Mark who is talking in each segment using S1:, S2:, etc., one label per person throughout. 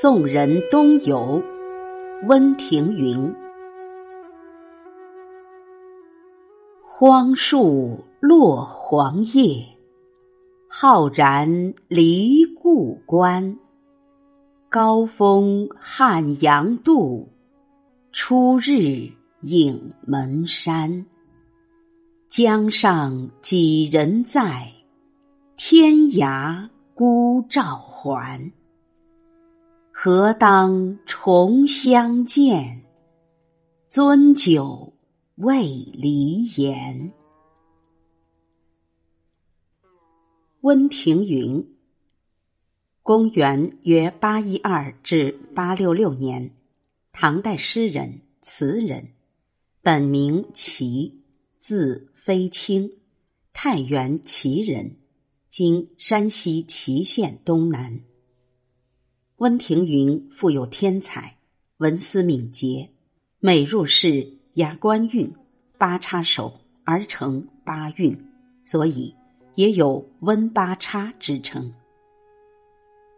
S1: 送人东游，温庭筠。荒树落黄叶，浩然离故关。高风汉阳渡，初日影门山。江上几人在？天涯孤照还。何当重相见？樽酒。未离言。温庭筠，公元约八一二至八六六年，唐代诗人、词人，本名齐，字飞卿，太原祁人，今山西祁县东南。温庭筠富有天才，文思敏捷，每入仕。押官运，八叉手而成八运，所以也有温八叉之称。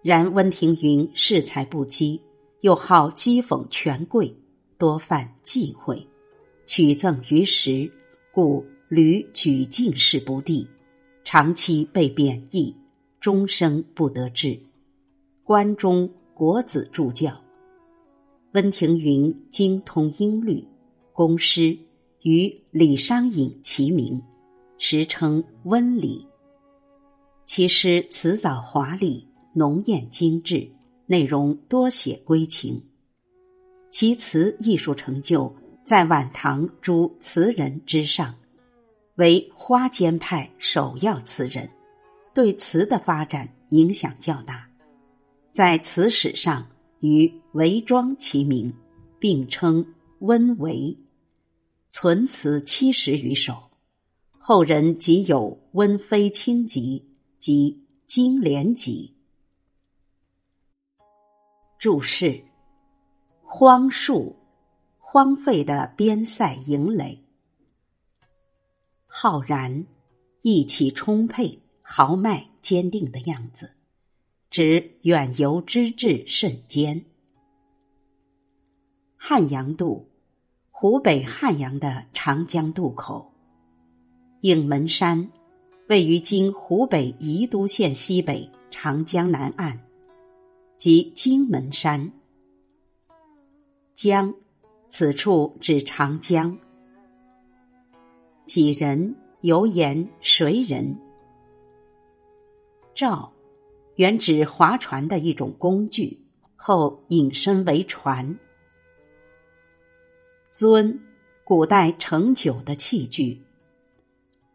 S1: 然温庭筠恃才不羁，又好讥讽权贵，多犯忌讳，取赠于时，故屡举进士不第，长期被贬役，终生不得志。关中国子助教，温庭筠精通音律。公诗与李商隐齐名，时称温李。其诗辞藻华丽，浓艳精致，内容多写闺情。其词艺术成就在晚唐诸词人之上，为花间派首要词人，对词的发展影响较大。在词史上与韦庄齐名，并称温韦。存词七十余首，后人即有《温飞卿集》及《金莲集》。注释：荒树，荒废的边塞营垒；浩然，意气充沛、豪迈坚定的样子，指远游之志甚坚。汉阳渡。湖北汉阳的长江渡口，影门山位于今湖北宜都县西北长江南岸，即荆门山。江，此处指长江。几人？犹言谁人？赵，原指划船的一种工具，后引申为船。樽，古代盛酒的器具。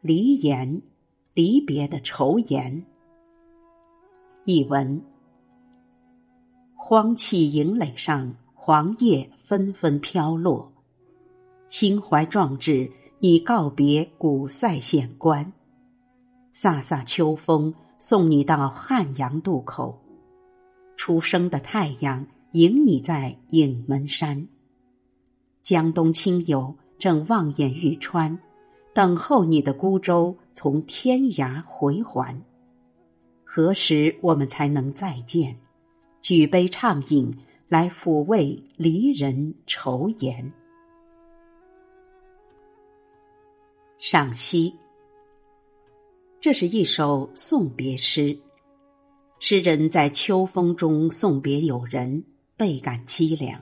S1: 离言，离别的愁言。译文：荒弃营垒上，黄叶纷纷飘落，心怀壮志，你告别古塞县关，飒飒秋风送你到汉阳渡口，初升的太阳迎你在影门山。江东亲友正望眼欲穿，等候你的孤舟从天涯回还。何时我们才能再见？举杯畅饮，来抚慰离人愁颜。赏析：这是一首送别诗，诗人在秋风中送别友人，倍感凄凉。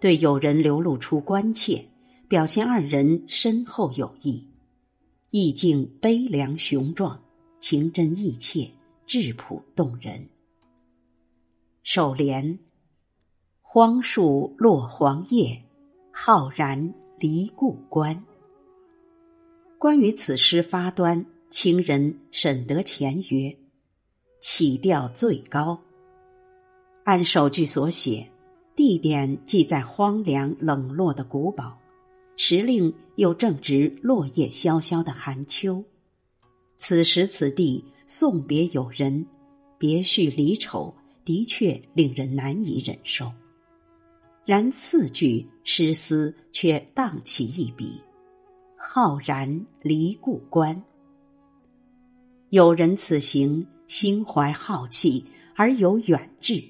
S1: 对友人流露出关切，表现二人深厚友谊，意境悲凉雄壮，情真意切，质朴动人。首联：荒树落黄叶，浩然离故关。关于此诗发端，清人沈德潜曰：“起调最高。”按首句所写。地点即在荒凉冷落的古堡，时令又正值落叶萧萧的寒秋。此时此地送别友人，别绪离愁，的确令人难以忍受。然次句诗思却荡起一笔：“浩然离故关。”有人此行心怀浩气而有远志。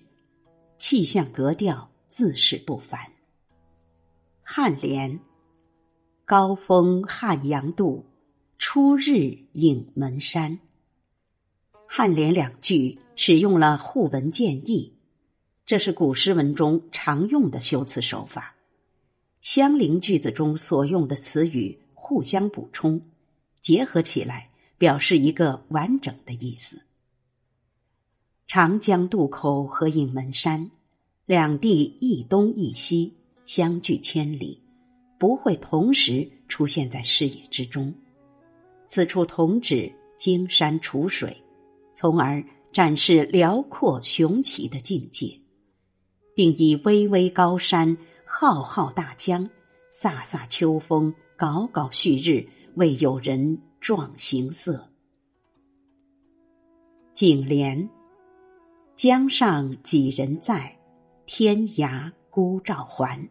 S1: 气象格调自是不凡。颔联：高峰汉阳渡，初日影门山。颔联两句使用了互文见义，这是古诗文中常用的修辞手法。相邻句子中所用的词语互相补充，结合起来，表示一个完整的意思。长江渡口和影门山，两地一东一西，相距千里，不会同时出现在视野之中。此处同指荆山楚水，从而展示辽阔雄奇的境界，并以巍巍高山。浩浩大江，飒飒秋风，杲杲旭日，为友人壮行色。景联：江上几人在，天涯孤照还。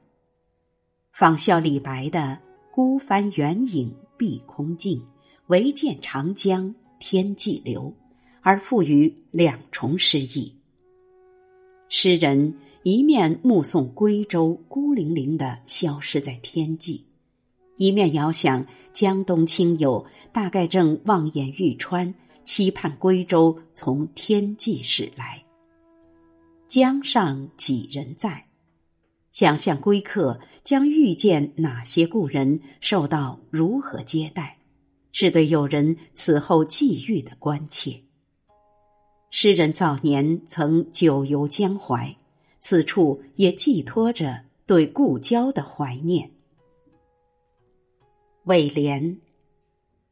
S1: 仿效李白的“孤帆远影碧空尽，唯见长江天际流”，而赋予两重诗意。诗人。一面目送归舟孤零零的消失在天际，一面遥想江东亲友大概正望眼欲穿，期盼归舟从天际驶来。江上几人在？想象归客将遇见哪些故人，受到如何接待，是对友人此后际遇的关切。诗人早年曾久游江淮。此处也寄托着对故交的怀念。尾联：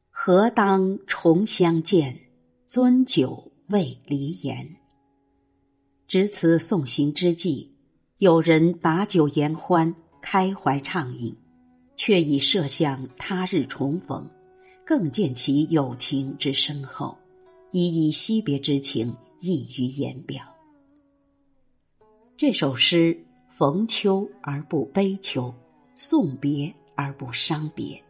S1: 何当重相见，樽酒未离言。值此送行之际，有人把酒言欢，开怀畅饮，却已设想他日重逢，更见其友情之深厚，依依惜别之情溢于言表。这首诗逢秋而不悲秋，送别而不伤别，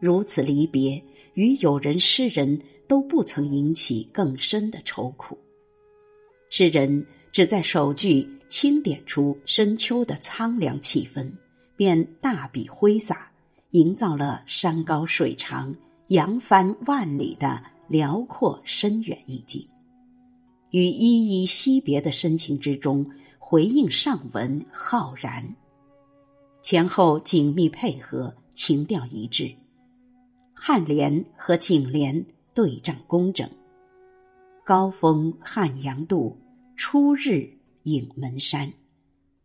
S1: 如此离别，与友人、诗人都不曾引起更深的愁苦。诗人只在首句轻点出深秋的苍凉气氛，便大笔挥洒，营造了山高水长、扬帆万里的辽阔深远意境，与依依惜别的深情之中。回应上文浩然，前后紧密配合，情调一致。颔联和颈联对仗工整。高峰汉阳渡，初日影门山。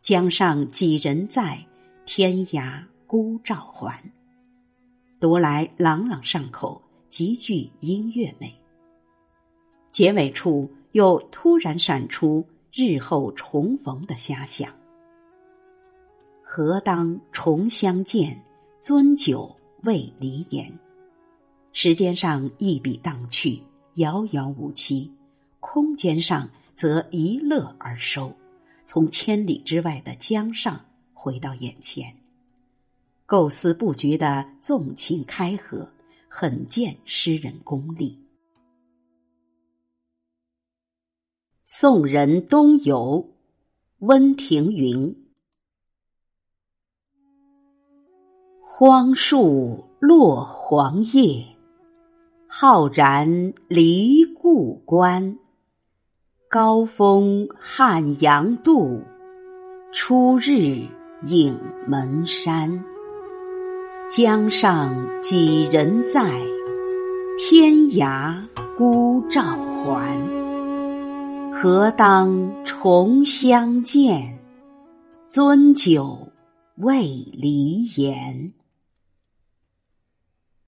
S1: 江上几人在，天涯孤照还。读来朗朗上口，极具音乐美。结尾处又突然闪出。日后重逢的遐想，何当重相见？樽酒未离言。时间上一笔荡去，遥遥无期；空间上则一乐而收，从千里之外的江上回到眼前。构思布局的纵情开合，很见诗人功力。送人东游，温庭筠。荒树落黄叶，浩然离故关。高峰汉阳渡，初日影门山。江上几人在？天涯孤照还。何当重相见？樽酒未离言。